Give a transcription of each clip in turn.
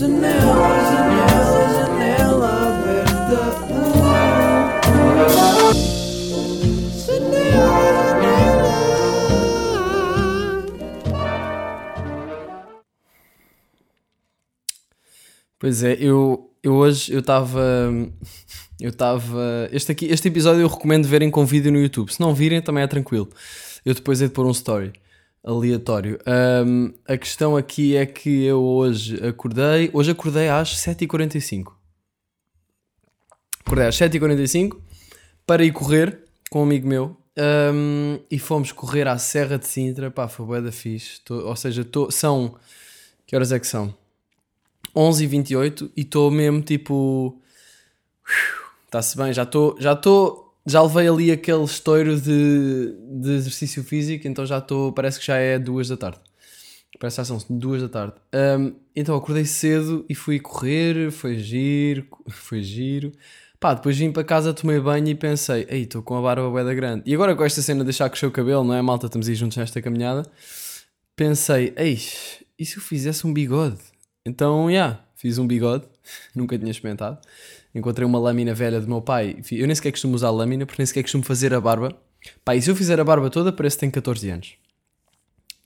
Janela, janela, janela aberta. Pois é, eu, eu hoje eu estava. Eu estava. Este, aqui, este episódio eu recomendo verem com vídeo no YouTube. Se não virem, também é tranquilo. Eu depois hei de pôr um story aleatório. Ahm, a questão aqui é que eu hoje acordei. Hoje acordei às 7h45. Acordei às 7h45 para ir correr com um amigo meu. Ahm, e fomos correr à Serra de Sintra. Pá, foi bué da fixe. Tô- ou seja, tô, são. Que horas é que são? 11h28 e estou mesmo tipo. Está-se bem, já estou. Já estou. Já levei ali aquele estouro de, de exercício físico, então já estou. Parece que já é duas da tarde. Parece que já são duas da tarde. Ahm, então acordei cedo e fui correr, foi giro, foi giro. Pá, depois vim para casa, tomei banho e pensei, ei, estou com a barba bué da grande. E agora com esta cena de deixar crescer o cabelo, não é, malta? Estamos aí juntos nesta caminhada. Pensei, eis, e se eu fizesse um bigode? Então, já, yeah, fiz um bigode, nunca tinha experimentado. Encontrei uma lâmina velha do meu pai. Eu nem sequer costumo usar lâmina, porque nem sequer costumo fazer a barba. Pá, e se eu fizer a barba toda, parece que tenho 14 anos.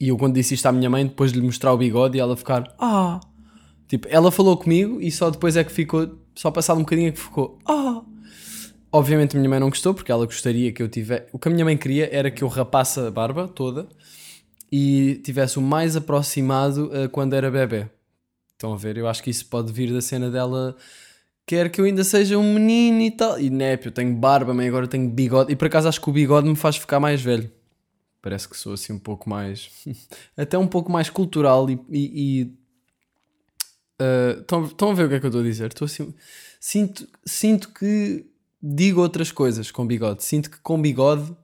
E eu, quando disse isto à minha mãe, depois de lhe mostrar o bigode e ela ficar, ah. Tipo, ela falou comigo e só depois é que ficou, só passado um bocadinho é que ficou, ah. Obviamente a minha mãe não gostou, porque ela gostaria que eu tivesse. O que a minha mãe queria era que eu rapasse a barba toda e tivesse o mais aproximado a quando era bebê. Estão a ver? Eu acho que isso pode vir da cena dela. Quer que eu ainda seja um menino e tal. E eu tenho barba, mas agora tenho bigode. E por acaso acho que o bigode me faz ficar mais velho. Parece que sou assim um pouco mais. Até um pouco mais cultural e. e, e ah, estão, estão a ver o que é que eu estou a dizer? Estou assim. Sinto, sinto que digo outras coisas com bigode. Sinto que com bigode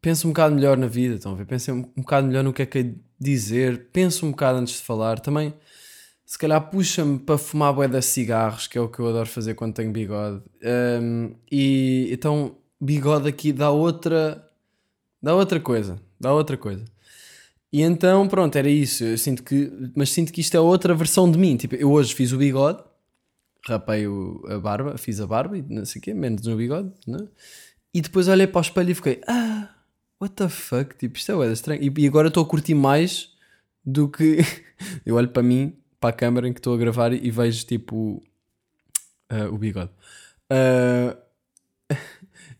penso um bocado melhor na vida. Estão a ver? Penso um, um bocado melhor no que é que é dizer. Penso um bocado antes de falar. Também se calhar puxa-me para fumar bué de cigarros, que é o que eu adoro fazer quando tenho bigode. Um, e então, bigode aqui dá outra, dá outra coisa, dá outra coisa. E então, pronto, era isso. Eu sinto que, mas sinto que isto é outra versão de mim. Tipo, eu hoje fiz o bigode, rapei a barba, fiz a barba e não sei o quê, menos no bigode, né? E depois olhei para o espelho e fiquei, ah, what the fuck? Tipo, isto é estranho. E, e agora estou a curtir mais do que. eu olho para mim, para a câmera em que estou a gravar e vejo tipo ah, o bigode. Ah,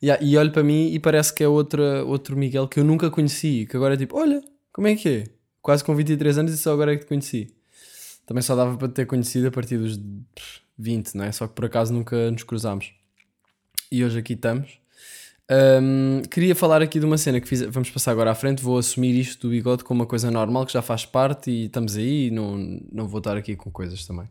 yeah, e olho para mim e parece que é outra, outro Miguel que eu nunca conheci. Que agora é tipo, olha, como é que é? Quase com 23 anos e só agora é que te conheci. Também só dava para te ter conhecido a partir dos 20, não é? Só que por acaso nunca nos cruzámos. E hoje aqui estamos. Ahm, queria falar aqui de uma cena que fiz. Vamos passar agora à frente. Vou assumir isto do bigode como uma coisa normal que já faz parte e estamos aí. E não, não vou estar aqui com coisas também.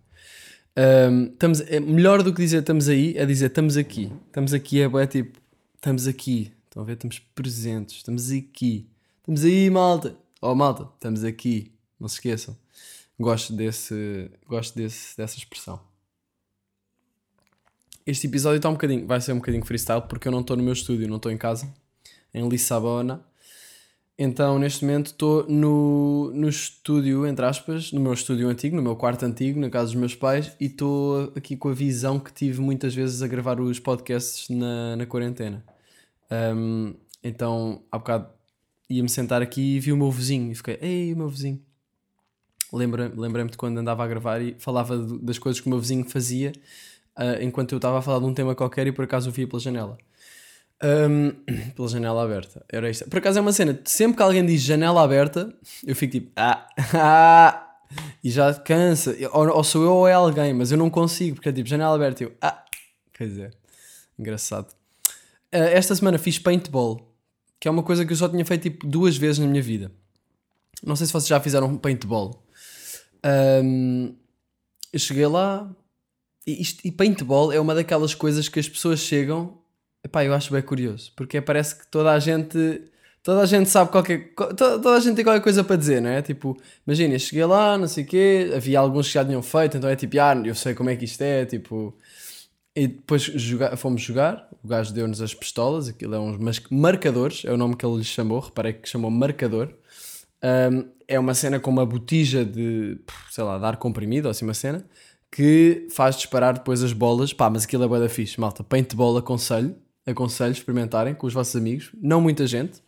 Ahm, estamos, é melhor do que dizer estamos aí é dizer estamos aqui. Estamos aqui é, bué, tipo estamos aqui. Estão a ver? Estamos presentes. Estamos aqui. Estamos aí, malta. Oh, malta, estamos aqui. Não se esqueçam. Gosto desse, gosto desse, dessa expressão. Este episódio está um bocadinho, vai ser um bocadinho freestyle porque eu não estou no meu estúdio, não estou em casa, em Lissabona. Então, neste momento, estou no, no estúdio, entre aspas, no meu estúdio antigo, no meu quarto antigo, na casa dos meus pais, e estou aqui com a visão que tive muitas vezes a gravar os podcasts na, na quarentena. Um, então, há bocado ia-me sentar aqui e vi o meu vizinho e fiquei, ei, o meu vizinho. Lembra- Lembrei-me de quando andava a gravar e falava das coisas que o meu vizinho fazia ah, enquanto eu estava a falar de um tema qualquer e por acaso o via pela janela. Ahm, pela janela aberta. Era isto. Por acaso é uma cena, sempre que alguém diz janela aberta, eu fico tipo, ah, ah, e já cansa. Ou, ou sou eu ou é alguém, mas eu não consigo, porque é tipo janela aberta. e Eu, ah, quer dizer, engraçado. Ah, esta semana fiz paintball, que é uma coisa que eu só tinha feito tipo duas vezes na minha vida. Não sei se vocês já fizeram paintball. Ahm, eu cheguei lá isto- e paintball é uma daquelas coisas que as pessoas chegam. Epá, eu acho bem curioso, porque parece que toda a gente. Toda a gente sabe qualquer. Toda, toda a gente tem qualquer coisa para dizer, não é? Tipo, imagina, cheguei lá, não sei o quê, havia alguns que já tinham feito, então é tipo, ah, eu sei como é que isto é, tipo. E depois joga- fomos jogar, o gajo deu-nos as pistolas, aquilo é uns marcadores, é o nome que ele lhes chamou, reparei que chamou marcador. Um, é uma cena com uma botija de, sei lá, de ar comprimido, assim uma cena, que faz disparar depois as bolas. Pá, mas aquilo é da fixe, malta. Paintball aconselho, aconselho experimentarem com os vossos amigos, não muita gente.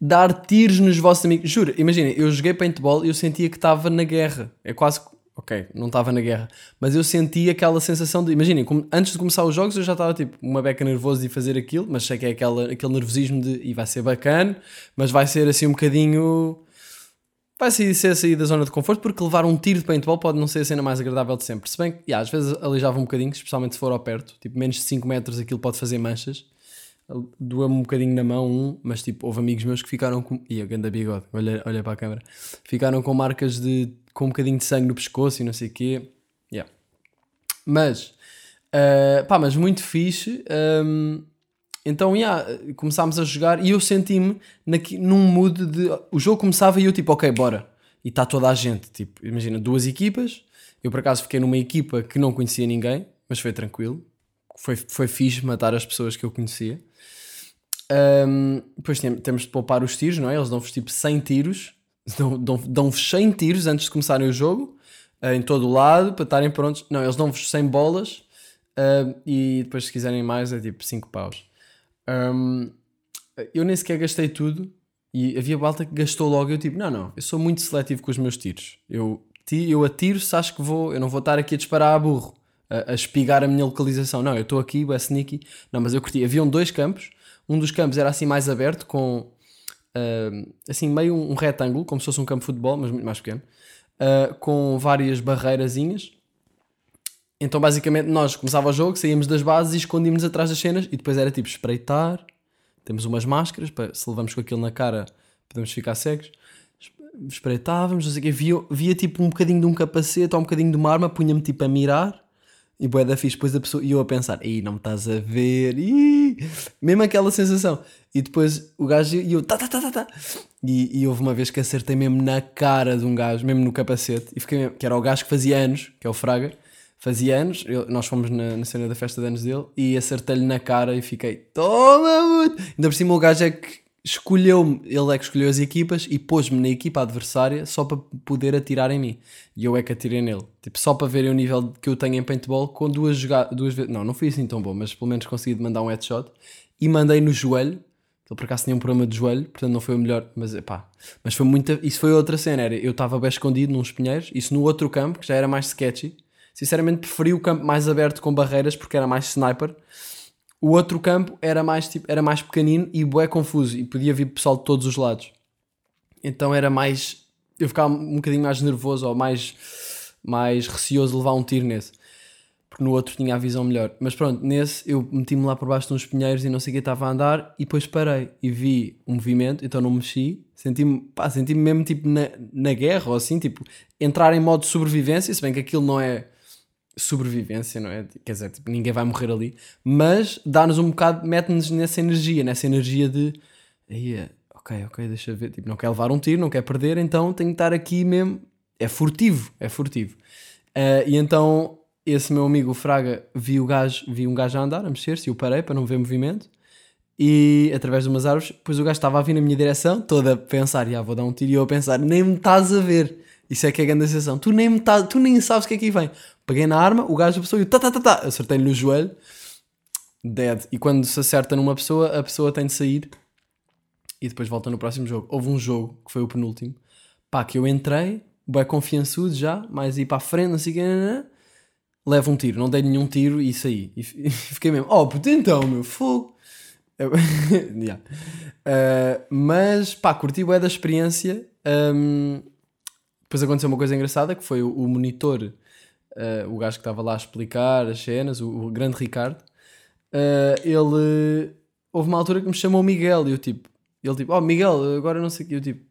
Dar tiros nos vossos amigos. Juro, imaginem, eu joguei paintball e eu sentia que estava na guerra. É quase ok, não estava na guerra, mas eu senti aquela sensação de, imaginem, como, antes de começar os jogos eu já estava tipo uma beca nervoso de fazer aquilo, mas sei que é aquela, aquele nervosismo de, e vai ser bacana, mas vai ser assim um bocadinho, vai ser, ser sair da zona de conforto, porque levar um tiro de paintball pode não ser a cena mais agradável de sempre, se bem que, yeah, às vezes alijava um bocadinho, especialmente se for ao perto, tipo menos de 5 metros aquilo pode fazer manchas, doa-me um bocadinho na mão, um, mas tipo, houve amigos meus que ficaram com. Ih, a ganda bigode, olha, olha para a câmera. Ficaram com marcas de. com um bocadinho de sangue no pescoço e não sei o quê. Yeah. Mas. Uh, pá, mas muito fixe. Um, então, yeah, começámos a jogar e eu senti-me num mood de. O jogo começava e eu tipo, ok, bora. E está toda a gente. Tipo, imagina, duas equipas. Eu por acaso fiquei numa equipa que não conhecia ninguém, mas foi tranquilo. Foi, foi fixe matar as pessoas que eu conhecia. Um, depois temos de poupar os tiros, não é? Eles dão-vos tipo 100 tiros, dão-vos dão 100 tiros antes de começarem o jogo, uh, em todo o lado, para estarem prontos. Não, eles dão-vos 100 bolas e depois, se quiserem mais, é tipo 5 paus. Um, eu nem sequer gastei tudo e havia balta que gastou logo. Eu tipo, não, não, eu sou muito seletivo com os meus tiros. Eu, eu atiro se acho que vou, eu não vou estar aqui a disparar a burro, a, a espigar a minha localização. Não, eu estou aqui, é sneaky. Não, mas eu curti. Haviam dois campos um dos campos era assim mais aberto, com uh, assim meio um retângulo, como se fosse um campo de futebol, mas muito mais pequeno, uh, com várias barreirazinhas. Então basicamente nós começava o jogo, saíamos das bases e escondíamos atrás das cenas e depois era tipo espreitar. Temos umas máscaras, para, se levamos com aquilo na cara podemos ficar cegos. Espreitávamos, não sei o quê, via, via tipo um bocadinho de um capacete ou um bocadinho de uma arma, punha-me tipo a mirar e bué da fixe, depois a pessoa, e eu a pensar, ih, não me estás a ver, ih, mesmo aquela sensação. E depois o gajo, e eu, tá, tá, tá, tá, tá. E, e houve uma vez que acertei mesmo na cara de um gajo, mesmo no capacete, e fiquei mesmo, que era o gajo que fazia anos, que é o Fraga, fazia anos, eu, nós fomos na, na, cena da festa de anos dele, e acertei-lhe na cara e fiquei, toma, puto. Ainda por cima o gajo é que escolheu-me, ele é que escolheu as equipas e pôs-me na equipa adversária só para poder atirar em mim. E eu é que atirei nele. Tipo, só para verem o nível que eu tenho em paintball com duas jogadas, duas vezes. Não, não fui assim tão bom, mas pelo menos consegui mandar um headshot e mandei no joelho. Ele por acaso tinha um problema de joelho, portanto não foi o melhor, mas pá. Mas foi muita. Isso foi outra cena. Era, eu estava bem escondido nos pinheiros, isso no outro campo, que já era mais sketchy. Sinceramente preferi o campo mais aberto com barreiras porque era mais sniper. O outro campo era mais, tipo, era mais pequenino e bué confuso e podia vir pessoal de todos os lados. Então era mais. Eu ficava um bocadinho mais nervoso ou mais, mais receoso de levar um tiro nesse. Porque no outro tinha a visão melhor. Mas pronto, nesse eu meti-me lá por baixo de uns pinheiros e não sei o que estava a andar e depois parei e vi um movimento, então não mexi. Senti-me senti mesmo tipo na, na guerra ou assim, tipo, entrar em modo de sobrevivência, se bem que aquilo não é sobrevivência, não é? Quer dizer, tipo, ninguém vai morrer ali, mas dá-nos um bocado, mete-nos nessa energia, nessa energia de aí, ok, ok, deixa ver, tipo, não quer levar um tiro, não quer perder, então tenho que estar aqui mesmo. É furtivo, é furtivo. Uh, e então esse meu amigo Fraga viu o gajo, vi um gajo a andar, a mexer-se, e eu parei para não ver movimento. E através de umas árvores, depois o gajo estava a vir na minha direção, toda a pensar, já vou dar um tiro, e eu a pensar, nem me estás a ver. Isso é que é a grande sensação. Tu nem, tá, tu nem sabes o que é que vem. Peguei na arma, o gajo, pessoa, e tá, tá, tá, tá, acertei-lhe no joelho, dead. E quando se acerta numa pessoa, a pessoa tem de sair e depois volta no próximo jogo. Houve um jogo, que foi o penúltimo, pá, que eu entrei, bem confiançudo já, mais ir para a frente, assim que. Levo um tiro, não dei nenhum tiro e saí. E fiquei mesmo, oh, puto, então, meu fogo. yeah. uh, mas pá, curti bem da experiência. Um, depois aconteceu uma coisa engraçada que foi o, o monitor uh, o gajo que estava lá a explicar as cenas, o, o grande Ricardo, uh, ele houve uma altura que me chamou Miguel e eu tipo, ele tipo, oh Miguel, agora não sei o que, eu tipo,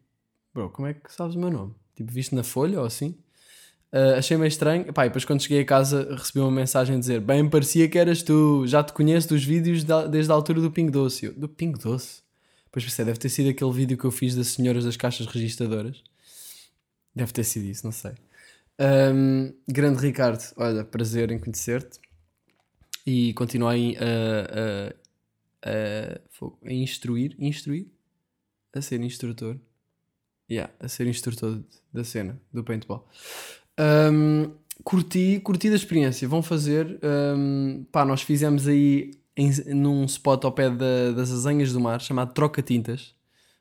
bro, como é que sabes o meu nome? Tipo, viste na folha ou assim? Uh, achei meio estranho. Pá, e depois quando cheguei a casa recebi uma mensagem a dizer: Bem, parecia que eras tu, já te conheço dos vídeos da, desde a altura do Ping Doce. Eu, do Ping Doce? Pois pensei, deve ter sido aquele vídeo que eu fiz das senhoras das caixas registadoras. Deve ter sido isso, não sei. Um, grande Ricardo, olha, prazer em conhecer-te e continuar a, a, a, a, instruir, instruir, a ser instrutor. Yeah, a ser instrutor da cena, do paintball. Um, curti, curti da experiência. Vão fazer. Um, pá, nós fizemos aí em, num spot ao pé da- das Azenhas do Mar, chamado Troca Tintas.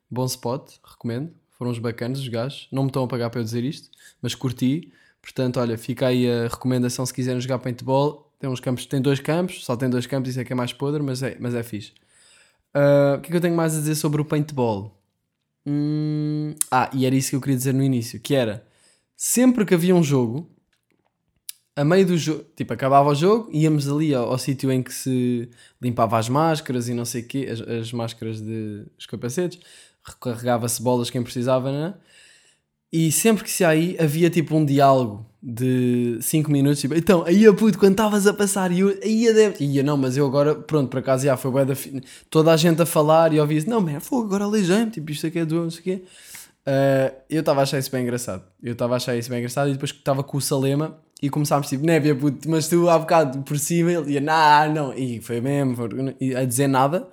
Bom spot, recomendo. Foram uns bacanas os gajos. Não me estão a pagar para eu dizer isto, mas curti. Portanto, olha, fica aí a recomendação se quiserem jogar paintball. Tem uns campos, tem dois campos, só tem dois campos, isso é que é mais podre, mas é, mas é fixe. Ah, o que é que eu tenho mais a dizer sobre o paintball? Hum, ah, e era isso que eu queria dizer no início, que era sempre que havia um jogo, a meio do jogo, tipo, acabava o jogo, íamos ali ao, ao sítio em que se limpava as máscaras e não sei o quê, as, as máscaras de capacetes, recarregava-se bolas quem precisava, né? E sempre que se aí havia tipo um diálogo de 5 minutos, tipo, então, aí a puto, quando estavas a passar, e eu, aí a deve. Ia, não, mas eu agora, pronto, por acaso já foi bué da fi- toda a gente a falar e ouvia-se, não, man, fogo, agora aleijei-me, tipo, isto aqui é do, não sei o quê. Ah, eu estava a achar isso bem engraçado. Eu estava a achar isso bem engraçado e depois que estava com o Salema e começámos tipo, Nébia, puto, mas tu há bocado por cima, ele ia, não, não, e foi mesmo, foi- a dizer nada,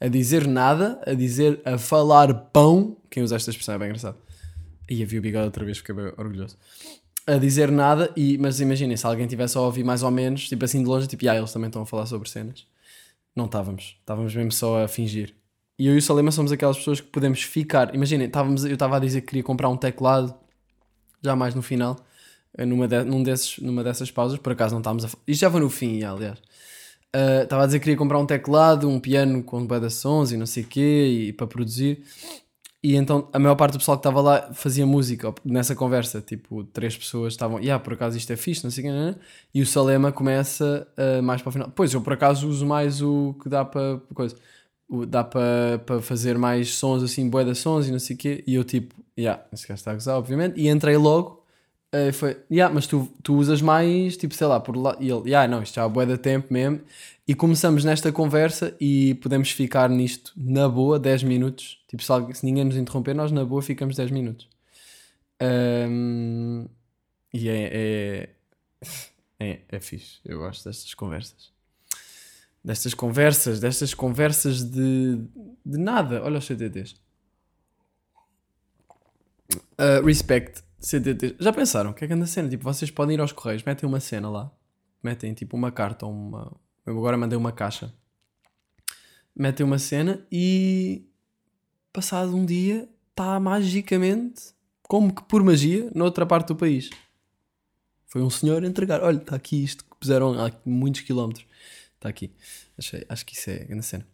a dizer nada, a dizer, a falar pão. Quem usa esta expressão é bem engraçado. E havia o bigode outra vez, fiquei orgulhoso. A dizer nada, e, mas imaginem, se alguém tivesse a ouvir mais ou menos, tipo assim de longe, tipo, ah, eles também estão a falar sobre cenas. Não estávamos, estávamos mesmo só a fingir. E eu e o Salema somos aquelas pessoas que podemos ficar. Imaginem, estávamos, eu estava a dizer que queria comprar um teclado, já mais no final, eh, numa, de- num desses, numa dessas pausas, por acaso não estávamos a. Isto já foi no fim, aliás. Ah, Estava a dizer que queria comprar um teclado, um piano com de sons e não sei o quê, e para produzir. E então a maior parte do pessoal que estava lá fazia música nessa conversa. Tipo, três pessoas estavam, yeah, por acaso isto é fixe, não sei o né? e o Salema começa ah, mais para o final. Pois eu por acaso uso mais o que dá para coisa. O- dá para para fazer mais sons assim, de sons e não sei o quê. E eu tipo, yeah, esse gajo está a gozar, obviamente. E entrei logo. Eh, foi, yeah, mas tu, tu usas mais, tipo, sei lá, por lá. E ele, yeah, não, isto já bué de tempo mesmo. E começamos nesta conversa e podemos ficar nisto na boa 10 minutos. Tipo, se, se ninguém nos interromper, nós na boa ficamos 10 minutos. Ahm, e é, é, é, é fixe. Eu gosto destas conversas. Destas conversas, destas conversas de, de nada. Olha os CTTs. Uh, respect, CTTs. Já pensaram? O que é que anda a cena? Tipo, vocês podem ir aos correios, metem uma cena lá. Metem tipo uma carta ou uma. Eu agora mandei uma caixa. Metem uma cena e. Passado um dia, está magicamente, como que por magia, noutra parte do país. Foi um senhor entregar. Olha, está aqui isto que puseram há muitos quilómetros. Está aqui. Achei, acho que isso é grande cena.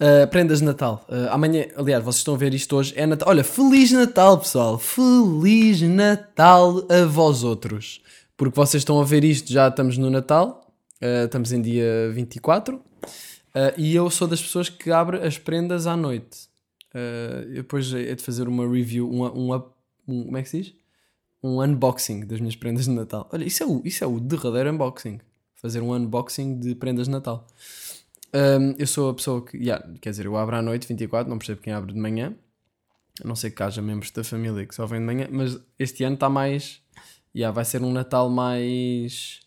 Uh, prendas de Natal. Uh, amanhã, aliás, vocês estão a ver isto hoje. É Natal. Olha, Feliz Natal, pessoal. Feliz Natal a vós outros. Porque vocês estão a ver isto, já estamos no Natal. Uh, estamos em dia 24. Uh, e eu sou das pessoas que abre as prendas à noite. Depois é de fazer uma review, um, um, um- como é que se diz? Um unboxing das minhas prendas de Natal. Olha, isso é o, isso é o derradeiro unboxing. Fazer um unboxing de prendas de Natal. Um, eu sou a pessoa que, yeah, quer dizer, eu abro à noite 24, não percebo quem abre de manhã. A não sei que haja membros da família que só vêm de manhã, mas este ano está mais. Yeah, vai ser um Natal mais.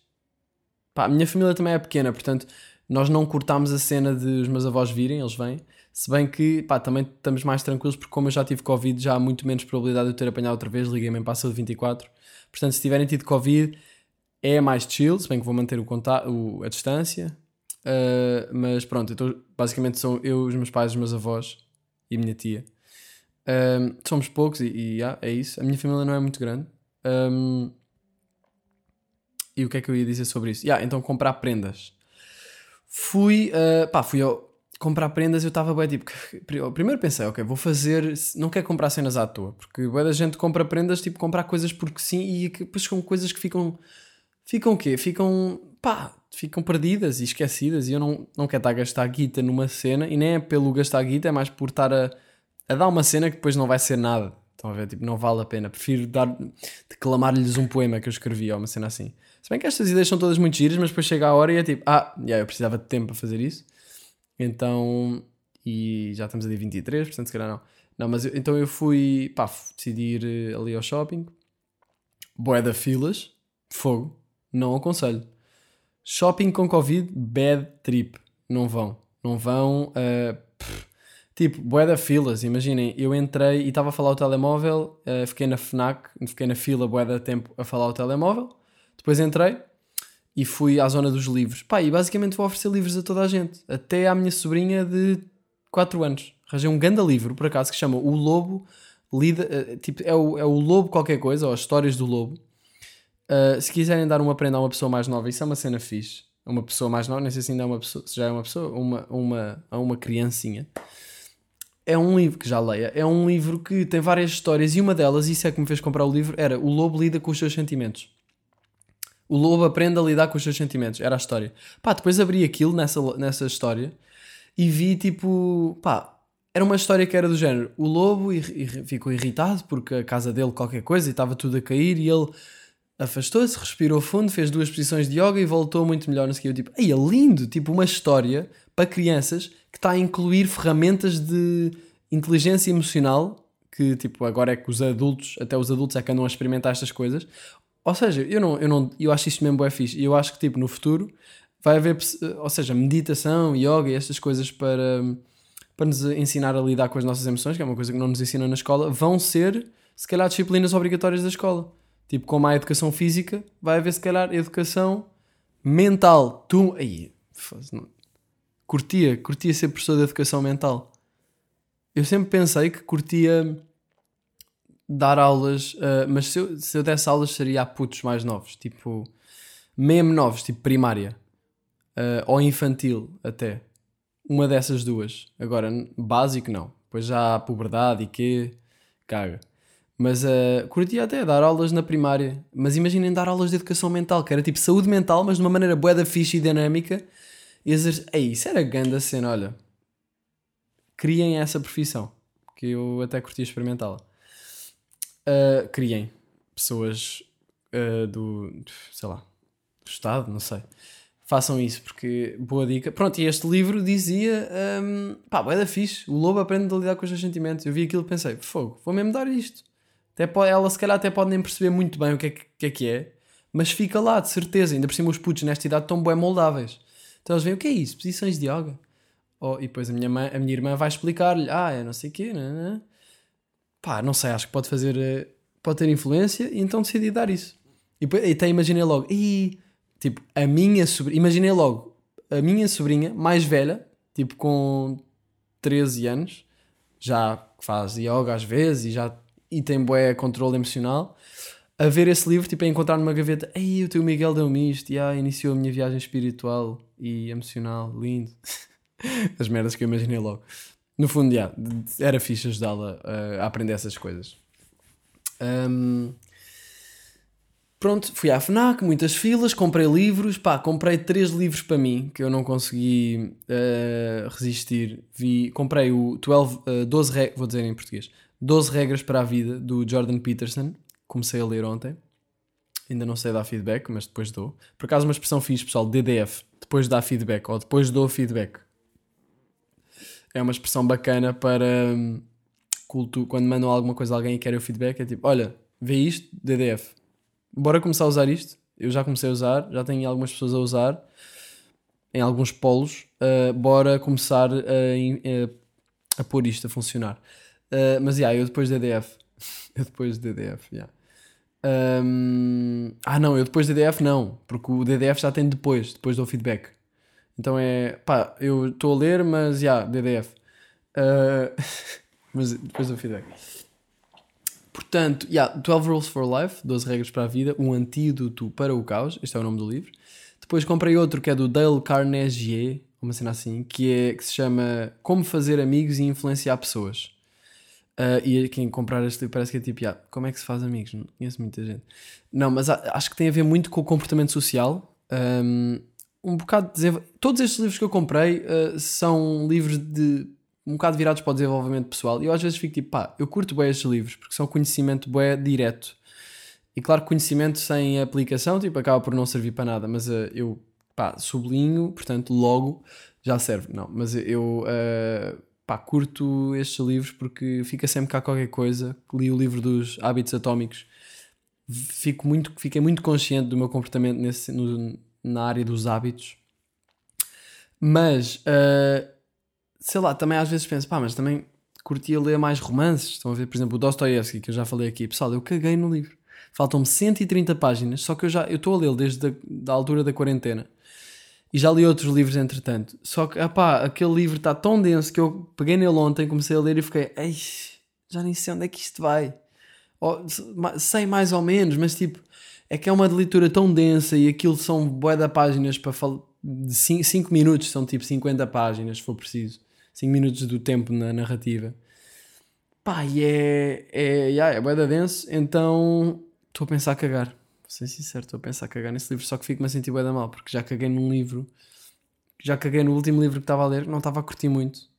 Pá, a minha família também é pequena, portanto, nós não cortámos a cena de os meus avós virem, eles vêm. Se bem que, pá, também estamos mais tranquilos, porque como eu já tive Covid, já há muito menos probabilidade de eu ter apanhado outra vez. Liguei-me em passa de 24. Portanto, se tiverem tido Covid, é mais chill, se bem que vou manter o conta o, a distância. Uh, mas pronto, então, basicamente são eu, os meus pais, os meus avós e a minha tia. Um, somos poucos e, e yeah, é isso. A minha família não é muito grande. Um, e o que é que eu ia dizer sobre isso? Yeah, então comprar prendas. Fui, uh, pá, fui ao comprar prendas. Eu estava bem tipo, primeiro pensei, ok, vou fazer. Não quero comprar cenas à toa, porque bué da gente compra prendas, tipo, comprar coisas porque sim, e depois são coisas que ficam. Ficam o quê? Ficam, pá, ficam perdidas e esquecidas. E eu não, não quero estar a gastar guita numa cena, e nem é pelo gastar guita, é mais por estar a, a dar uma cena que depois não vai ser nada. Estão a ver? Tipo, não vale a pena. Prefiro dar, declamar-lhes um poema que eu escrevi ou uma cena assim. Se bem que estas ideias são todas muito giras, mas depois chega a hora e é tipo, ah, yeah, eu precisava de tempo para fazer isso. Então, e já estamos a dia 23, portanto, se calhar não. Não, mas eu- então eu fui, pá, decidi ir eh, ali ao shopping. Boé da filas, fogo, não aconselho. Shopping com Covid, bad trip. Não vão. Não vão. pff, Tipo, bué da filas, imaginem, eu entrei e estava a falar o telemóvel, eh, fiquei na FNAC, fiquei na fila bué da tempo a falar o telemóvel, depois entrei e fui à zona dos livros. Pá, e basicamente vou oferecer livros a toda a gente, até à minha sobrinha de 4 anos. Arranjei um ganda livro, por acaso, que chama O Lobo, lida, eh, tipo, é o, é o Lobo qualquer coisa, ou as Histórias do Lobo. Uh, se quiserem dar uma prenda a uma pessoa mais nova, isso é uma cena fixe. Uma pessoa mais nova, nem sei se ainda é uma pessoa, se já é uma pessoa, uma, uma, a uma criancinha. É um livro que já leia, é um livro que tem várias histórias e uma delas, isso é que me fez comprar o livro, era O Lobo lida com os seus sentimentos. O lobo aprende a lidar com os seus sentimentos, era a história. Pá, depois abri aquilo nessa, nessa história e vi tipo, pá, era uma história que era do género. O lobo ir- ir- ficou irritado porque a casa dele qualquer coisa e estava tudo a cair e ele afastou-se, respirou fundo, fez duas posições de yoga e voltou muito melhor. Não sei o que. Eu tipo, aí é lindo, tipo uma história para crianças que está a incluir ferramentas de inteligência emocional que tipo agora é que os adultos, até os adultos é que andam a experimentar estas coisas. Ou seja, eu não, eu não, eu acho isto mesmo bué fixe. E eu acho que tipo no futuro vai haver, ou seja, meditação, yoga e estas coisas para para nos ensinar a lidar com as nossas emoções, que é uma coisa que não nos ensinam na escola, vão ser, se calhar, disciplinas obrigatórias da escola. Tipo, como há educação física, vai haver, se calhar, educação mental. Tu. Aí, curtia, curtia ser professor de educação mental. Eu sempre pensei que curtia dar aulas, ah, mas se eu, se eu desse aulas seria a putos mais novos, tipo, mesmo novos, tipo primária, ah, ou infantil até. Uma dessas duas. Agora, básico não. Depois já há puberdade e quê, caga. Mas uh, curtia até dar aulas na primária. Mas imaginem dar aulas de educação mental, que era tipo saúde mental, mas de uma maneira bué da fixe e dinâmica. E exer... Ei, isso era ganda cena, olha. Criem essa profissão, que eu até curtia experimentá-la. Uh, criem pessoas uh, do, sei lá, do Estado, não sei. Façam isso, porque boa dica. Pronto, e este livro dizia: um, pá, bué da fixe, o lobo aprende a lidar com os seus sentimentos. Eu vi aquilo e pensei: fogo, vou mesmo dar isto. Até pode, ela se calhar até pode nem perceber muito bem o que é que, é que é, mas fica lá, de certeza. Ainda por cima, os putos nesta idade estão bem moldáveis. Então eles veem: o que é isso? Posições de yoga. Oh, e depois a minha, mãe, a minha irmã vai explicar-lhe: ah, é não sei o quê, né, né. pá, não sei, acho que pode fazer, eh, pode ter influência, e então decidi dar isso. E, e até imaginei logo: Ih, tipo, a minha sobrinha, imaginei logo a minha sobrinha mais velha, tipo com 13 anos, já faz yoga às vezes e já e tem bué controle emocional, a ver esse livro, tipo, a encontrar numa gaveta, ei, o teu Miguel deu-me isto, e ah, iniciou a minha viagem espiritual e emocional, lindo. As merdas que eu imaginei logo. No fundo, já, era fixe ajudá-la a, a aprender essas coisas. Hum, Pronto, fui à FNAC, muitas filas, comprei livros, pá, comprei três livros para mim, que eu não consegui eh, resistir. Vi, comprei o 12, eh, 12 re- vou dizer em português, 12 regras para a vida, do Jordan Peterson, comecei a ler ontem, ainda não sei dar feedback, mas depois dou. Por acaso uma expressão fixe, pessoal, DDF, depois dá feedback, ou depois dou feedback. É uma expressão bacana para hum, culto, quando mandam alguma coisa a alguém e querem o feedback, é tipo, olha, vê isto, DDF bora começar a usar isto. Eu já comecei a usar, já tenho algumas pessoas a usar em alguns polos. Uh, bora começar a, a, a pôr isto a funcionar. Uh, mas yeah, eu depois de DDF. eu depois de DDF, yeah. Um, ah, não, eu depois de DDF não, porque o DDF já tem depois, depois do feedback. Então é pá, eu estou a ler, mas já, yeah, DDF. Uh, mas depois do feedback. Portanto, yeah, 12 Rules for Life, 12 regras para a vida, um antídoto para o caos, este é o nome do livro. Depois comprei outro que é do Dale Carnegie, uma cena assim, que, é, que se chama Como Fazer Amigos e Influenciar Pessoas. Ah, e quem comprar este livro parece que é tipo, como é que se faz amigos? Não conheço muita gente. Não, mas acho que tem a ver muito com o comportamento social. Um, um bocado de desenvol- Todos estes livros que eu comprei ah, são livros de um bocado virados para o desenvolvimento pessoal. E eu às vezes fico tipo, pá, eu curto bem estes livros porque são conhecimento bem direto. E claro conhecimento sem aplicação tipo, acaba por não servir para nada, mas ah, eu pá, sublinho, portanto, logo já serve. Não, mas eu ah, pá, curto estes livros porque fica sempre cá qualquer coisa. Li o livro dos hábitos atómicos, fico muito, fiquei muito consciente do meu comportamento nesse, no- na área dos hábitos. Mas ah, sei lá, também às vezes penso, pá, mas também curtia ler mais romances. Estão a ver, por exemplo, o Dostoiévski, que eu já falei aqui. Pessoal, eu caguei no livro. Faltam-me 130 páginas, só que eu já eu estou a lê-lo desde a da altura da quarentena. E já li outros livros entretanto. Só que, pá, aquele livro está tão denso que eu peguei nele ontem, comecei a ler e fiquei, ei, já nem sei onde é que isto vai. Ou, sei mais ou menos, mas tipo, é que é uma leitura tão densa e aquilo são bué de páginas para falar. De 5 minutos são tipo 50 páginas, se for preciso. 5 minutos do tempo na narrativa. Pá, e é. É, yeah, é bué da denso, então estou a pensar a cagar. Ser sincero, estou a pensar a cagar nesse livro, só que fico-me a sentir bué da mal, porque já caguei num livro. Já caguei no último livro que estava a ler, não estava a curtir muito.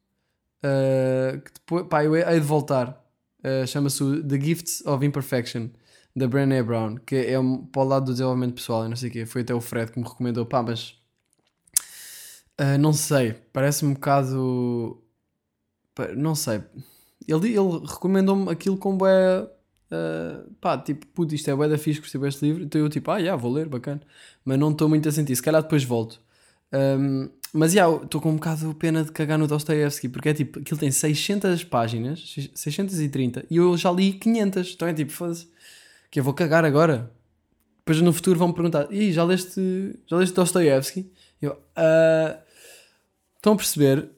Uh, que depois, pá, eu hei de voltar. Uh, Chama-se The Gifts of Imperfection da Brené Brown, que é um, para o lado do desenvolvimento pessoal, não sei o quê. Foi até o Fred que me recomendou, pá, mas uh, não sei, parece-me um bocado. Não sei. Ele, ele recomendou-me aquilo como é. Uh, pá, tipo, puto, isto é bué da fixe, gostei este livro. Então eu, tipo, ah, já, yeah, vou ler, bacana. Mas não estou muito a sentir, se calhar depois volto. Um, mas já, yeah, estou com um bocado pena de cagar no Dostoevsky, porque é tipo, aquilo tem 600 páginas, 630, e eu já li 500. Então é tipo, foda-se que eu vou cagar agora. Depois no futuro vão me perguntar: Ih, já leste, já leste Dostoevsky? Eu, uh, estão a perceber?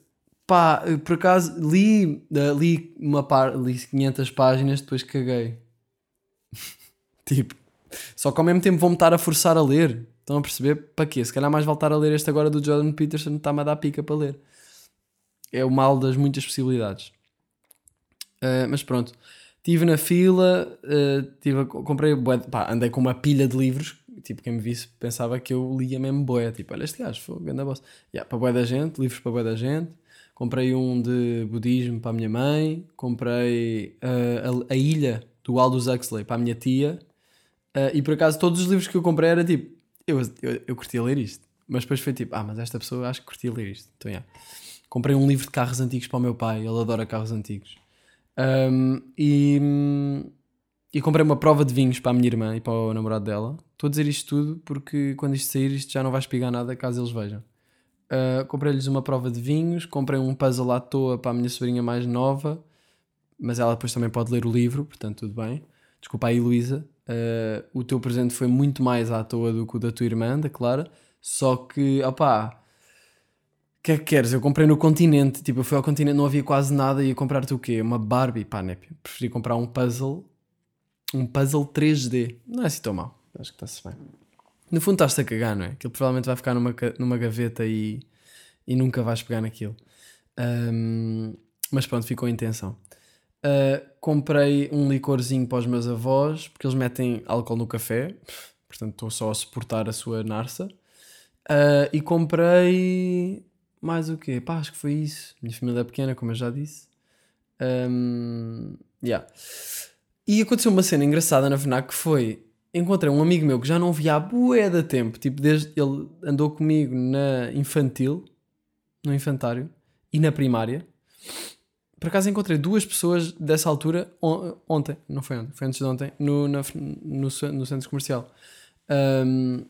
Pá, por acaso li, uh, li uma par, li 500 páginas, depois caguei. Tipo, só que ao mesmo tempo vão-me estar a forçar a ler. Estão a perceber? Para quê? Se calhar mais voltar a ler este agora do Jordan Peterson está-me a dar pica para ler. É o mal das muitas possibilidades. Uh, mas pronto. Estive na fila, uh, tive, comprei, bué, pá, andei com uma pilha de livros, tipo, quem me visse pensava que eu lia mesmo boé, tipo, olha este gajo, foi grande bosta. Yeah, para boé da gente, livros para boé da gente. Comprei um de budismo para a minha mãe, comprei uh, a, a, Ilha do Aldous Huxley para a minha tia, uh, e por acaso todos os livros que eu comprei era tipo, eu, eu, eu curtia ler isto, mas depois foi tipo, ah, mas esta pessoa acho que curtia ler isto. Então, yeah. Comprei um livro de carros antigos para o meu pai, ele adora carros antigos. Um, e, e comprei uma prova de vinhos para a minha irmã e para o namorado dela. Estou a dizer isto tudo porque quando isto sair, isto já não vai espigar nada caso eles vejam. Uh, comprei-lhes uma prova de vinhos, comprei um puzzle à toa para a minha sobrinha mais nova, mas ela depois também pode ler o livro, portanto tudo bem. Desculpa aí, Luísa. Uh, o teu presente foi muito mais à toa do que o da tua irmã, da Clara. Só que, opá, que é que queres? Eu comprei no continente, tipo, eu fui ao continente, não havia quase nada e ia comprar-te o quê? Uma Barbie, pá, né? Preferi comprar um puzzle, um puzzle 3D. Não é assim tão mal, acho que está-se bem. No fundo estás-te a cagar, não é? Aquilo provavelmente vai ficar numa, numa gaveta e, e nunca vais pegar naquilo. Um, mas pronto, ficou a intenção. Uh, comprei um licorzinho para os meus avós, porque eles metem álcool no café, portanto estou só a suportar a sua narça. Uh, e comprei mais o quê? Pá, acho que foi isso. Minha família é pequena, como eu já disse. Um, yeah. E aconteceu uma cena engraçada na FNAC que foi... Encontrei um amigo meu que já não via há bué da tempo. Tipo, desde... Ele andou comigo na infantil, no infantário, e na primária. Por acaso encontrei duas pessoas dessa altura on, ontem, não foi ontem, foi antes de ontem, no, na, no, no centro comercial. Um,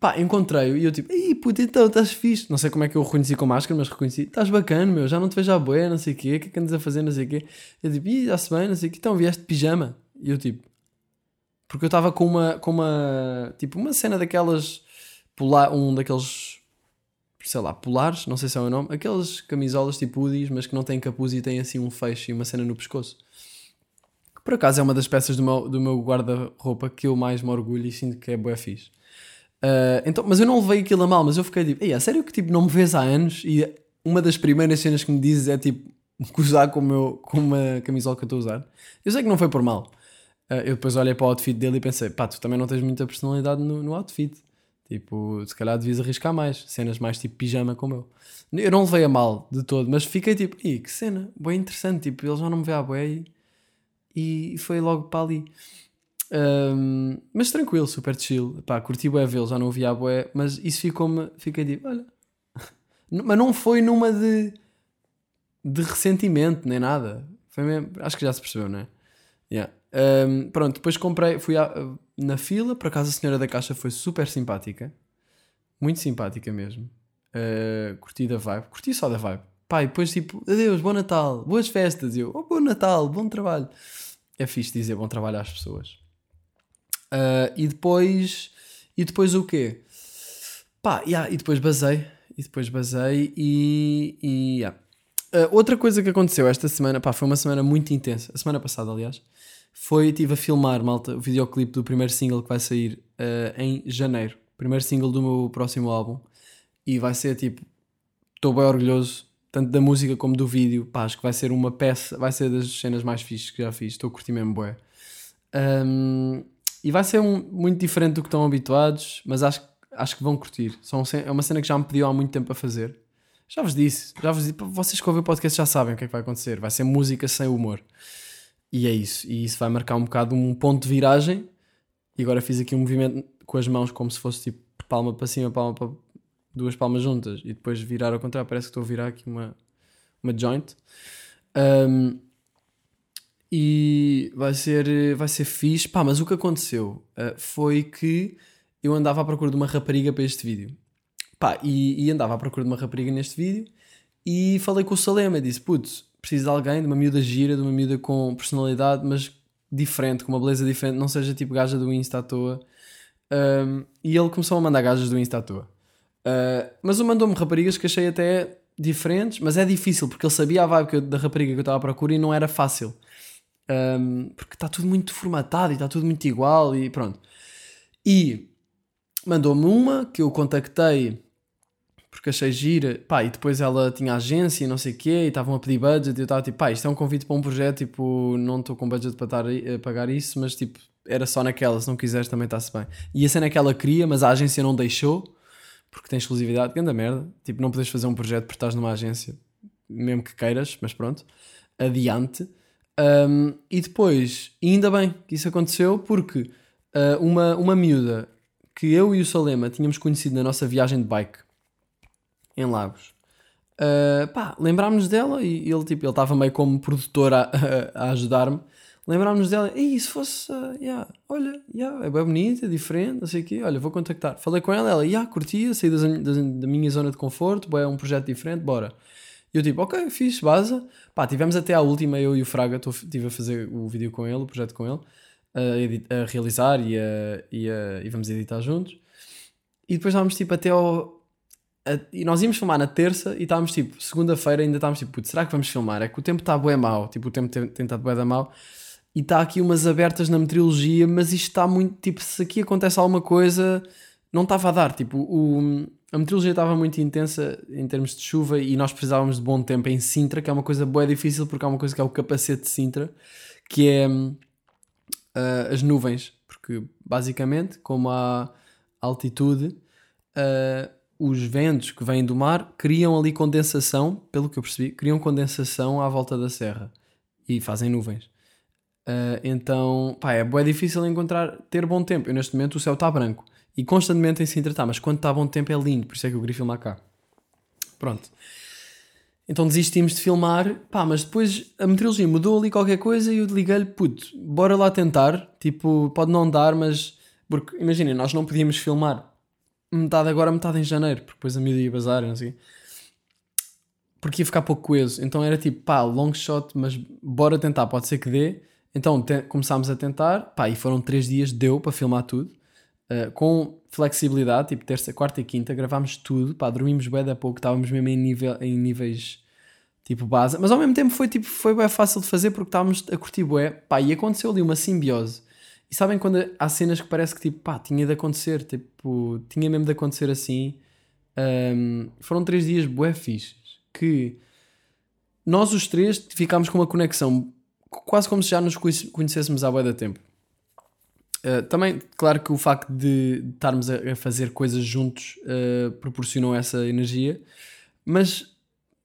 Pá, encontrei-o e eu tipo, ei puto, então estás fixe. Não sei como é que eu o reconheci com máscara, mas reconheci, estás bacana, meu, já não te vejo à boia, não sei o quê, o que é que andas a fazer, não sei o quê. Eu tipo, ih, já-se bem, não sei o quê, então vieste de pijama. E eu tipo, porque eu estava com uma, com uma, tipo, uma cena daquelas, polar, um daqueles, sei lá, polares, não sei se é o nome, aquelas camisolas tipo hoodies, mas que não têm capuz e têm assim um feixe e uma cena no pescoço. Que por acaso é uma das peças do meu, do meu guarda-roupa que eu mais me orgulho e sinto que é bué fixe. Uh, então, mas eu não levei aquilo a mal, mas eu fiquei tipo, Ei, é sério que tipo, não me vês há anos e uma das primeiras cenas que me dizes é tipo gozar com, o meu, com uma camisola que eu estou a usar. Eu sei que não foi por mal. Uh, eu depois olhei para o outfit dele e pensei, pá, tu também não tens muita personalidade no, no outfit. Tipo, se calhar devias arriscar mais. Cenas mais tipo pijama como eu. Eu não levei a mal de todo, mas fiquei tipo, Ih, que cena, bem interessante. Tipo, ele já não me vê à boé e, e foi logo para ali. Um, mas tranquilo, super chill. Pá, curti bué vê já não ouvi a bué, mas isso ficou-me, fiquei tipo, olha. mas não foi numa de, de ressentimento nem nada. Foi mesmo, acho que já se percebeu, não é? Yeah. Um, pronto, depois comprei, fui à, na fila, por acaso a senhora da caixa foi super simpática, muito simpática mesmo. Uh, curti da vibe, curti só da vibe. E depois tipo, adeus, bom Natal, boas festas. E eu, oh, bom Natal, bom trabalho. É fixe dizer bom trabalho às pessoas. Ah, e depois. E depois o quê? Pá, yeah, e depois basei. E depois basei e. e yeah. Ah, outra coisa que aconteceu esta semana, pá, foi uma semana muito intensa. A semana passada, aliás. Foi, estive a filmar, malta, o videoclipe do primeiro single que vai sair ah, em janeiro. Primeiro single do meu próximo álbum. E vai ser tipo. Estou bem orgulhoso, tanto da música como do vídeo. Pá, acho que vai ser uma peça, vai ser das cenas mais fixes que já fiz. Estou a curtir mesmo, bué. Um, e vai ser um- muito diferente do que estão habituados, mas acho, acho que vão curtir. São, é uma cena que já me pediu há muito tempo a fazer. Já vos disse, já vos disse, vocês que ouvem o podcast já sabem o que é que vai acontecer. Vai ser música sem humor. E é isso. E isso vai marcar um bocado um ponto de viragem. E agora fiz aqui um movimento com as mãos como se fosse tipo palma para cima, palma para duas palmas juntas e depois virar ao contrário. Parece que estou a virar aqui uma, uma joint. Um, e vai ser, vai ser fixe. Pá, mas o que aconteceu uh, foi que eu andava à procura de uma rapariga para este vídeo. Pá, e, e andava à procura de uma rapariga neste vídeo e falei com o Salema. Disse: Putz, preciso de alguém, de uma miúda gira, de uma miúda com personalidade, mas diferente, com uma beleza diferente, não seja tipo gaja do Insta à toa. Um, e ele começou a mandar gajas do Insta à toa. Uh, mas ele mandou-me raparigas que achei até diferentes, mas é difícil porque ele sabia a vibe eu- da rapariga que eu estava à procura e não era fácil. Um, porque está tudo muito formatado e está tudo muito igual e pronto. E mandou-me uma que eu contactei porque achei gira, pá, e depois ela tinha agência e não sei o quê, e estavam a pedir budget, e eu estava tipo, pá, isto é um convite para um projeto, tipo, não estou com budget para estar a a pagar isso, mas tipo, era só naquela, se não quiseres também está-se bem. E a cena que ela queria, mas a agência não deixou, porque tem exclusividade, grande merda, tipo, não podes fazer um projeto porque estás numa agência, mesmo que queiras, mas pronto, adiante. Um, e depois, e ainda bem que isso aconteceu, porque uh, uma, uma miúda que eu e o Salema tínhamos conhecido na nossa viagem de bike em Lagos. Uh, pá, lembrámos dela e ele tipo, ele estava meio como produtor a, a, a ajudar-me. Lembrámos dela, e se fosse, uh, yeah, olha, yeah, é bem bonita, é diferente, não sei o quê, olha, vou contactar. Falei com ela, ela, yeah, curtia, saí das- das- da minha zona de conforto, é um projeto diferente, bora. E eu tipo, ok, fiz, baza. Pá, tivemos até à última, eu e o Fraga, estive a fazer o vídeo com ele, o projeto com ele, a, a realizar e, a, e, a- e vamos editar juntos. E depois estávamos tipo até ao. A- e nós íamos filmar na terça e estávamos tipo, segunda-feira ainda estávamos tipo, será que vamos filmar? É que o tempo está bué mau, tipo, o tempo tem, tem estado bué da mau. E está aqui umas abertas na meteorologia, mas isto está muito, tipo, se aqui acontece alguma coisa, não estava a dar, tipo, o, a meteorologia estava muito intensa em termos de chuva e nós precisávamos de bom tempo em Sintra, que é uma coisa bué difícil porque há uma coisa que é o capacete de Sintra, que é ah, as nuvens, porque basicamente, como há altitude, ah, os ventos que vêm do mar criam ali condensação, pelo que eu percebi, criam condensação à volta da serra e fazem nuvens. Ah, então, pá, é bué difícil encontrar, ter bom tempo. Eu, neste momento o céu está branco e constantemente em Sintra está, mas quando está bom tempo é lindo, por isso é que eu queria filmar cá. Pronto. Então desistimos de filmar, pá, mas depois a meteorologia mudou ali qualquer coisa e eu liguei-lhe, puto, bora lá tentar. Tipo, pode não dar, mas. Porque, imaginem, nós não podíamos filmar metade agora, metade em janeiro, porque depois a miúda ia bazar não sei. Porque ia ficar pouco coeso. Então era tipo, pá, long shot, mas bora tentar, pode ser que dê. Então começámos a tentar, pá, e foram três dias, deu para filmar tudo. Uh, com flexibilidade, tipo terça, quarta e quinta, gravámos tudo, pá, dormimos bem da pouco, estávamos mesmo em, nível, em níveis tipo base, mas ao mesmo tempo foi tipo, foi bem fácil de fazer porque estávamos a curtir bué, pá, e aconteceu ali uma simbiose. E sabem quando há cenas que parece que tipo, pá, tinha de acontecer, tipo, tinha mesmo de acontecer assim. Um, foram três dias bué fixes, que nós os três ficámos com uma conexão quase como se já nos conhecêssemos há bué da tempo. Uh, também, claro que o facto de estarmos a, a fazer coisas juntos uh, proporcionou essa energia, mas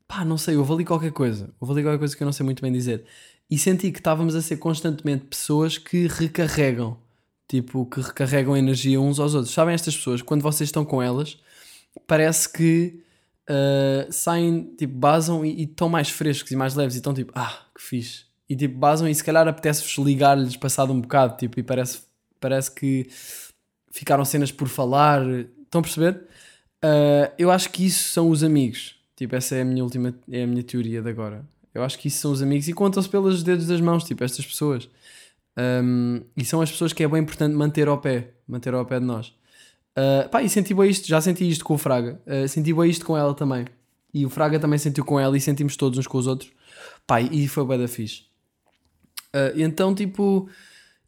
pá, não sei, houve ali qualquer coisa, houve ali qualquer coisa que eu não sei muito bem dizer. E senti que estávamos a ser constantemente pessoas que recarregam, tipo, que recarregam energia uns aos outros. Sabem estas pessoas, quando vocês estão com elas, parece que uh, saem, tipo, basam e e estão mais frescos e mais leves e estão tipo, ah, que fixe. E tipo, basam e se calhar apetece-vos ligar-lhes passado um bocado, tipo, e parece, parece que ficaram cenas por falar. Estão a perceber? Uh, eu acho que isso são os amigos. Tipo, essa é a minha última, é a minha teoria de agora. Eu acho que isso são os amigos e contam-se pelos dedos das mãos, tipo, estas pessoas. Um, e são as pessoas que é bem importante manter ao pé, manter ao pé de nós. Uh, pá, e senti bem isto, já senti isto com o Fraga, uh, senti bem isto com ela também. E o Fraga também sentiu com ela e sentimos todos uns com os outros. Pá, e foi bem da fixe. Uh, então, tipo,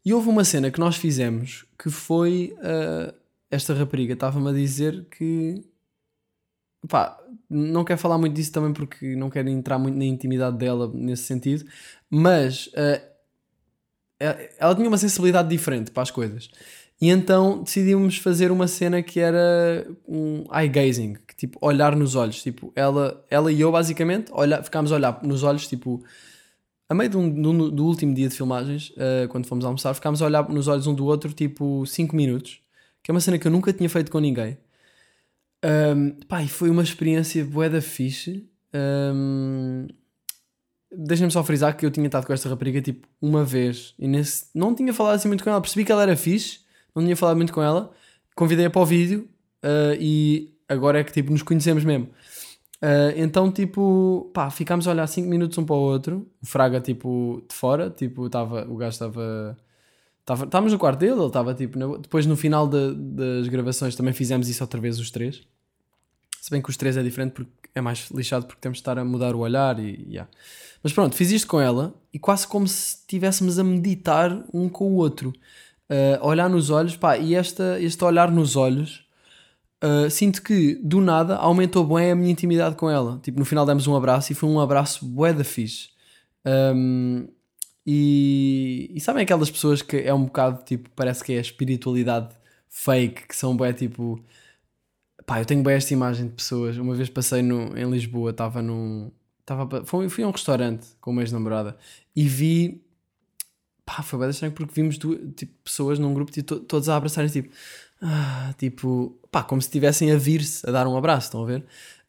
e houve uma cena que nós fizemos que foi uh, esta rapariga estava-me a dizer que pá, não quero falar muito disso também porque não quero entrar muito na intimidade dela nesse sentido, mas uh, ela tinha uma sensibilidade diferente para as coisas. E então decidimos fazer uma cena que era um eye gazing, que, tipo olhar nos olhos, tipo ela, ela e eu basicamente olhar, ficámos a olhar nos olhos, tipo a meio do, do, do último dia de filmagens, uh, quando fomos almoçar, ficámos a olhar nos olhos um do outro tipo 5 minutos, que é uma cena que eu nunca tinha feito com ninguém. Um, pá, e foi uma experiência bué da fixe. Um, Deixa-me só frisar que eu tinha estado com esta rapariga tipo uma vez e nesse, não tinha falado assim muito com ela. Percebi que ela era fixe, não tinha falado muito com ela. Convidei-a para o vídeo uh, e agora é que tipo nos conhecemos mesmo. Uh, então, tipo, pá, ficámos a olhar 5 minutos um para o outro. O Fraga, tipo, de fora, tipo, tava, o gajo estava. Estávamos no quarto dele, ele estava tipo. Depois, no final de, das gravações, também fizemos isso outra vez, os três. Se bem que os três é diferente porque é mais lixado porque temos de estar a mudar o olhar e. Yeah. Mas pronto, fiz isto com ela e quase como se estivéssemos a meditar um com o outro. Uh, olhar nos olhos, pá, e esta, este olhar nos olhos Uh, sinto que do nada aumentou bem a minha intimidade com ela. Tipo, no final demos um abraço e foi um abraço bué da fixe. Um, e, e sabem aquelas pessoas que é um bocado tipo, parece que é a espiritualidade fake, que são bué tipo. Pá, eu tenho bem esta imagem de pessoas. Uma vez passei no, em Lisboa, estava num. Tava, fui, fui a um restaurante com uma ex-namorada e vi. Pá, foi bem estranho porque vimos tipo, pessoas num grupo tipo, todos a abraçarem tipo ah, tipo, pá, como se estivessem a vir-se, a dar um abraço, estão a ver?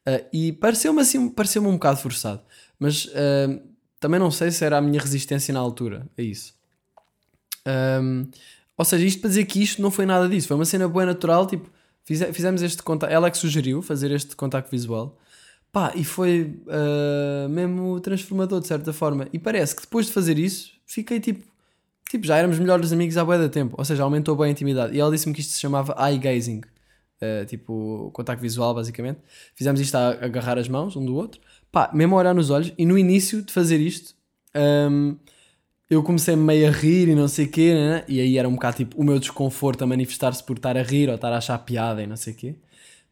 Uh, e pareceu-me assim, pareceu-me um bocado forçado, mas uh, também não sei se era a minha resistência na altura a isso. Um, ou seja, isto para dizer que isto não foi nada disso, foi uma cena boa natural, tipo, fizemos este contacto, ela é que sugeriu fazer este contacto visual, pá, e foi uh, mesmo transformador de certa forma. E parece que depois de fazer isso, fiquei tipo, tipo, já éramos melhores amigos há bué da tempo, ou seja, aumentou bem a intimidade. E ela disse-me que isto se chamava eye gazing, uh, tipo, contacto visual, basicamente. Fizemos isto a agarrar as mãos um do outro, pá, mesmo a olhar nos olhos. E no início de fazer isto, um, eu comecei meio a rir e não sei o quê, né? e aí era um bocado tipo o meu desconforto a manifestar-se por estar a rir ou estar a achar piada e não sei o quê.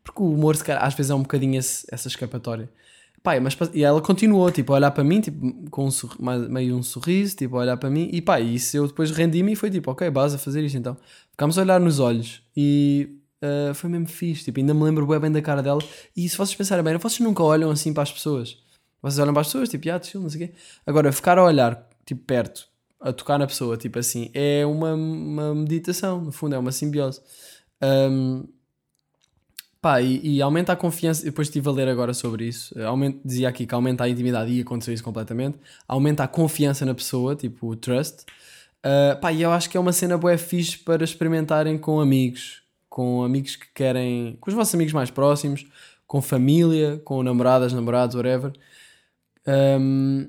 Porque o humor, às vezes é um bocadinho esse, essa escapatória. Pá, mas, e ela continuou, tipo, a olhar para mim, tipo, com um meio um sorriso, tipo, a olhar para mim, e pá, isso eu depois rendi-me e foi tipo, ok, base a fazer isto então. Ficámos a olhar nos olhos e uh, foi mesmo fixe, tipo, ainda me lembro bem da cara dela. E se vocês pensarem bem, vocês nunca olham assim para as pessoas. Vocês olham para as pessoas, tipo, ah, chill, não sei o quê. Agora, ficar a olhar, tipo, perto, a tocar na pessoa, tipo assim, é uma, uma meditação, no fundo, é uma simbiose. Um, Pá, e, e, aumenta a confiança. Depois estive a ler agora sobre isso. Aumenta, dizia aqui que aumenta a intimidade e aconteceu isso completamente. Aumenta a confiança na pessoa, tipo o trust. Uh, pá, e eu acho que é uma cena boa fixe para experimentarem com amigos, com amigos que querem, com os vossos amigos mais próximos, com família, com namoradas, namorados, whatever. Um,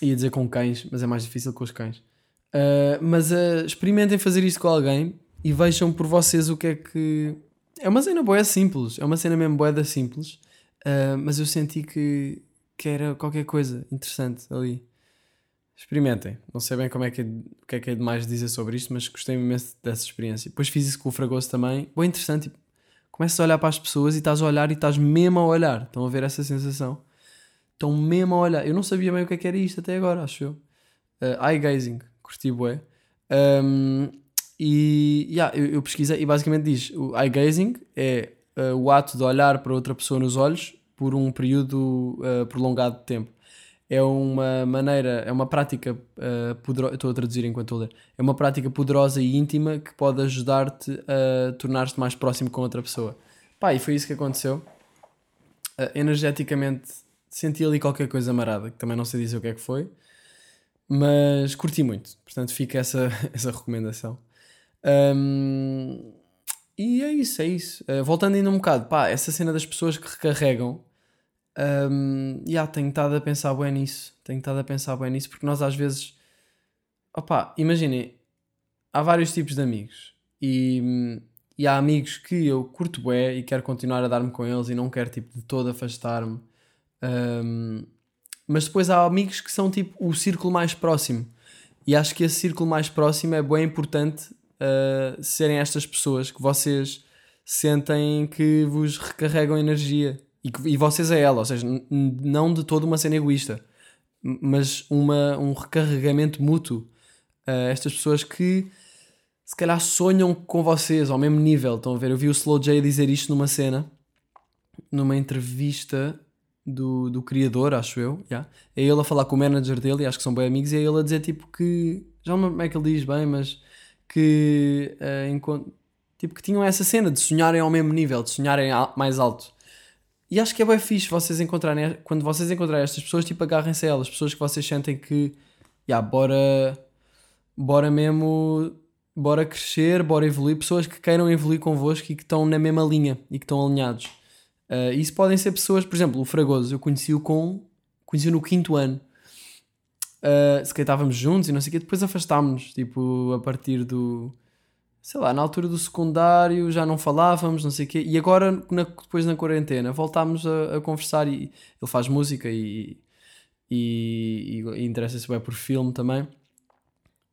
ia dizer com cães, mas é mais difícil com os cães. Uh, mas uh, experimentem fazer isso com alguém e vejam por vocês o que é que é uma cena boa simples, é uma cena mesmo boeda simples, uh, mas eu senti que, que era qualquer coisa interessante ali. Experimentem. Não sei bem como é que é, o que é que é de mais dizer sobre isto, mas gostei imenso dessa experiência. Depois fiz isso com o Fragoso também. Boa interessante. Tipo, começas a olhar para as pessoas e estás a olhar e estás mesmo a olhar. Estão a ver essa sensação? Estão mesmo a olhar. Eu não sabia bem o que é que era isto até agora, acho eu. Uh, eye gazing. Curti bué. Um, e yeah, eu, eu, pesquisei e basicamente diz: o eye gazing é uh, o ato de olhar para outra pessoa nos olhos por um período uh, prolongado de tempo. É uma maneira, é uma prática uh, poderosa. Estou a traduzir enquanto estou a ler. É uma prática poderosa e íntima que pode ajudar-te a tornar-te mais próximo com outra pessoa. Pá, e foi isso que aconteceu. Uh, energeticamente senti ali qualquer coisa marada, que também não sei dizer o que é que foi, mas curti muito. Portanto, fica essa, essa recomendação. Um, e é isso, é isso. Uh, voltando ainda um bocado, pá, essa cena das pessoas que recarregam, Um, yeah, tenho estado a pensar bem nisso. Tenho estado a pensar bem nisso porque nós às vezes. Opá, imaginem, há vários tipos de amigos e, e há amigos que eu curto bem e quero continuar a dar-me com eles e não quero tipo de todo afastar-me. Um, mas depois há amigos que são tipo o círculo mais próximo e acho que esse círculo mais próximo é bem importante uh, serem estas pessoas que vocês sentem que vos recarregam energia e, e vocês a ela, ou seja, não de toda uma cena egoísta, mas uma, um recarregamento mútuo. Uh, estas pessoas que se calhar sonham com vocês ao mesmo nível. Estão a ver? Eu vi o Slow J dizer isto numa cena, numa entrevista do, do criador, acho eu. Yeah. É ele a falar com o manager dele, acho que são bem amigos, e é ele a dizer tipo que. Já não lembro como é que ele diz bem, mas que. eh, enquanto, tipo que tinham essa cena de sonharem ao mesmo nível, de sonharem mais alto. E acho que é bem fixe vocês encontrarem, quando vocês encontrarem estas pessoas, tipo, agarrem-se a elas, pessoas que vocês sentem que, já, bora, bora mesmo, bora crescer, bora evoluir, pessoas que queiram evoluir convosco e que estão na mesma linha e que estão alinhados. Uh, isso podem ser pessoas, por exemplo, o Fragoso, eu conheci-o com, conheci-o no quinto ano. Uh, se calhar estávamos juntos e não sei o quê, depois afastámos-nos, tipo, a partir do, sei lá, na altura do secundário já não falávamos, não sei o quê, e agora, na- depois na quarentena, voltámos a, a conversar e ele faz música e, e, e, e interessa-se bem por filme também.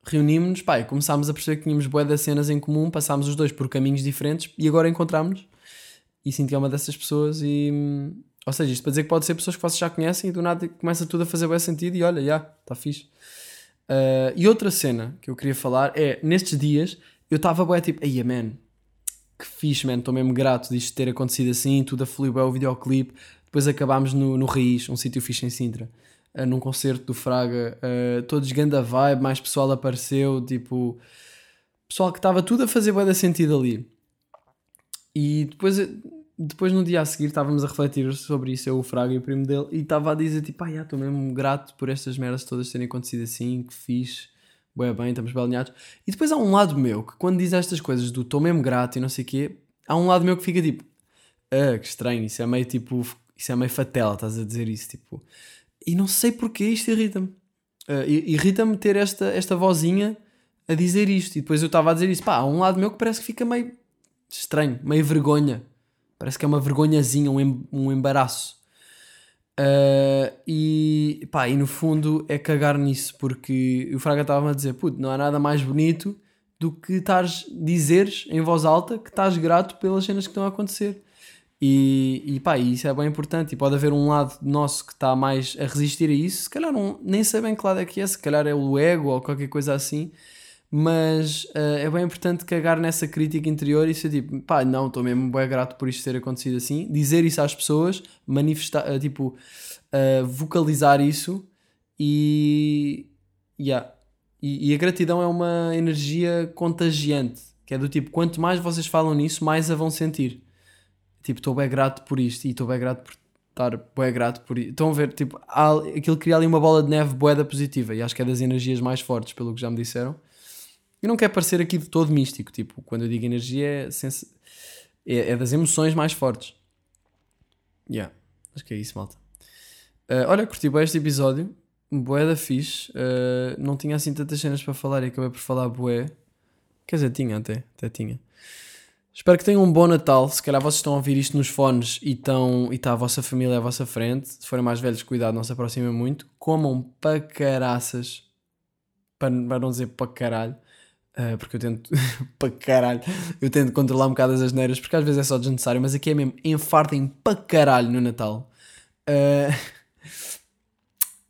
Reunimos-nos, pá, e começámos a perceber que tínhamos bué das cenas em comum, passámos os dois por caminhos diferentes e agora encontramos e que é uma dessas pessoas e... Ou seja, isto para dizer que pode ser pessoas que vocês já conhecem e do nada começa tudo a fazer bem sentido e olha, já, está fixe. Uh, e outra cena que eu queria falar é, nestes dias, eu estava bué tipo, aí man, que fixe, man, estou mesmo grato disto ter acontecido assim, tudo a fluir bem o videoclipe. Depois acabámos no, no Raiz, um sítio fixe em Sintra, uh, num concerto do Fraga, uh, todos ganda vibe, mais pessoal apareceu, tipo, pessoal que estava tudo a fazer bué da sentido ali. E depois, depois no dia a seguir estávamos a refletir sobre isso, eu, o Fraga e o primo dele, e estava a dizer tipo, ah, estou mesmo grato por estas merdas todas terem acontecido assim, que fixe, bem bem, estamos bem alinhados. E depois há um lado meu que quando diz estas coisas do estou mesmo grato e não sei o quê, há um lado meu que fica tipo, ah, que estranho, isso é meio tipo, isso é meio fatela, estás a dizer isso, tipo. E não sei porque isto irrita-me. I- irrita-me ter esta, esta vozinha a dizer isto. E depois eu estava a dizer isso, pá, há um lado meu que parece que fica meio estranho, meio vergonha. Parece que é uma vergonhazinha, um, um embaraço. Ah, e pá, e no fundo é cagar nisso, porque o Fraga estava a dizer: puto, não há nada mais bonito do que estares, dizeres em voz alta que estás grato pelas cenas que estão a acontecer. E, e pá, isso é bem importante. E pode haver um lado nosso que está mais a resistir a isso. Se calhar não, nem sei bem que lado é que é, se calhar é o ego ou qualquer coisa assim. Mas ah, é bem importante cagar nessa crítica interior e ser tipo, pá, não, estou mesmo bem grato por isto ter acontecido assim. Dizer isso às pessoas, manifestar, ah, tipo, ah, vocalizar isso e. Yeah. E, e a gratidão é uma energia contagiante, que é do tipo, quanto mais vocês falam nisso, mais a vão sentir. Tipo, estou bem grato por isto e estou bem grato por estar bem grato por isto. Estão a ver, tipo, há, aquilo cria ali uma bola de neve boeda positiva e acho que é das energias mais fortes, pelo que já me disseram. Eu não quero parecer aqui de todo místico, tipo, quando eu digo energia é, sens- é, é das emoções mais fortes. Yeah, acho que é isso, malta. Uh, olha, curti bem este episódio, bué da fixe. Uh, não tinha assim tantas cenas para falar e acabei por falar bué. Quer dizer, tinha até, até tinha. Espero que tenham um bom Natal. Se calhar vocês estão a ouvir isto nos fones e estão e está a vossa família à vossa frente. Se forem mais velhos, cuidado, não se aproximem muito. Comam para caraças. Para, para não dizer para caralho. Uh, porque eu tento para caralho. Eu tento controlar um bocado as asneiras, porque às vezes é só desnecessário, mas aqui é mesmo enfartem para caralho no Natal. Uh,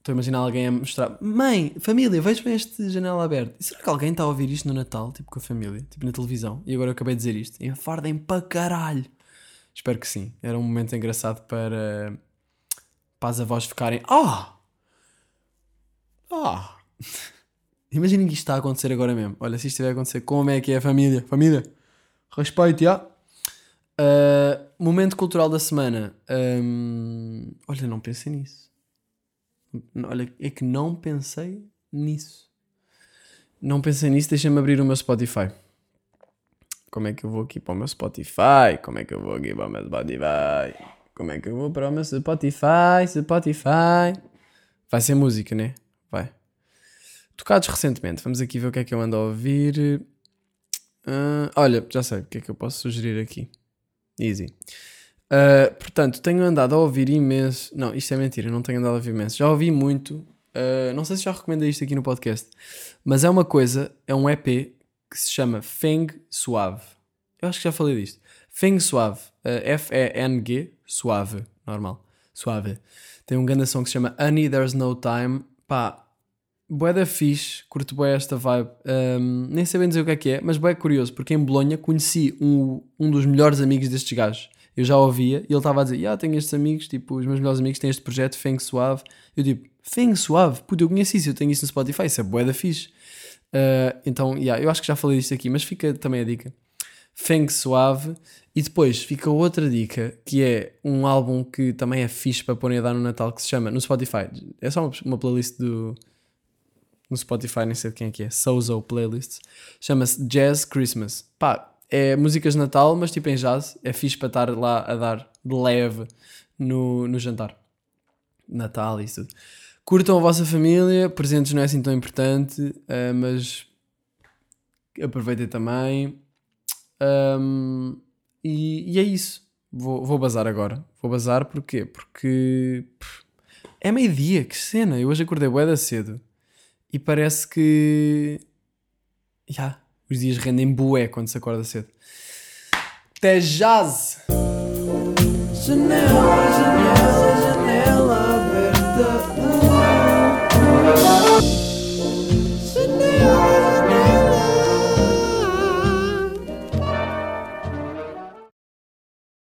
Estou a imaginar alguém a mostrar: Mãe, família, vejam este janela aberta. Será que alguém está a ouvir isto no Natal, tipo com a família, tipo na televisão? E agora eu acabei de dizer isto: enfardem para caralho. Espero que sim. Era um momento engraçado para, para as avós ficarem: Ah! Ah! Imaginem que isto está a acontecer agora mesmo. Olha, se isto estiver a acontecer, como é que é a família? Família, respeito, já. Uh, momento cultural da semana. Hum, olha, não pensei nisso. Olha, é que não pensei nisso. Não pensei nisso, deixa-me abrir o meu Spotify. Como é que eu vou aqui para o meu Spotify? Como é que eu vou aqui para o meu Spotify? Como é que eu vou para o meu Spotify? Spotify. Vai ser música, né? Vai. Tocados recentemente. Vamos aqui ver o que é que eu ando a ouvir. Ah, olha, já sei o que é que eu posso sugerir aqui. Easy. Uh, portanto, tenho andado a ouvir imenso. Não, isto é mentira, não tenho andado a ouvir imenso. Já ouvi muito. Uh, não sei se já recomendei isto aqui no podcast, mas é uma coisa, é um EP que se chama Feng Suave. Eu acho que já falei disto. Feng Suave. Uh, F-E-N-G, suave, normal. Suave. Tem um grande som que se chama Honey There's No Time. Pá, bué da fixe, curto bué esta vibe. Um, nem bem dizer o que é que é, mas bué curioso, porque em Bolonha conheci um, um dos melhores amigos destes gajos. Eu já ouvia e ele estava a dizer: Ah, tenho estes amigos, tipo, os meus melhores amigos têm este projeto, Feng Suave. Eu tipo, Feng Suave? Puta, eu conheci isso, eu tenho isso no Spotify, isso é bué da fixe. Uh, então, yeah, eu acho que já falei disto aqui, mas fica também a dica. Feng Suave. E depois fica outra dica, que é um álbum que também é fixe para pôr a dar no Natal, que se chama, no Spotify, é só uma, uma playlist do, no Spotify, nem sei de quem é que é, Sozo Playlists, chama-se Jazz Christmas. Pá, é músicas de Natal, mas tipo em jazz, é fixe para estar lá a dar de leve no, no jantar. Natal e tudo. Curtam a vossa família, presentes não é assim tão importante, uh, mas aproveitem também. Um, e, e, é isso. Vou, vou bazar agora. Vou bazar porquê? Porque é meio-dia, que cena. Eu hoje acordei bué da cedo e parece que. Já, yeah, os dias rendem bué quando se acorda cedo. Até jazz! Janela, janela.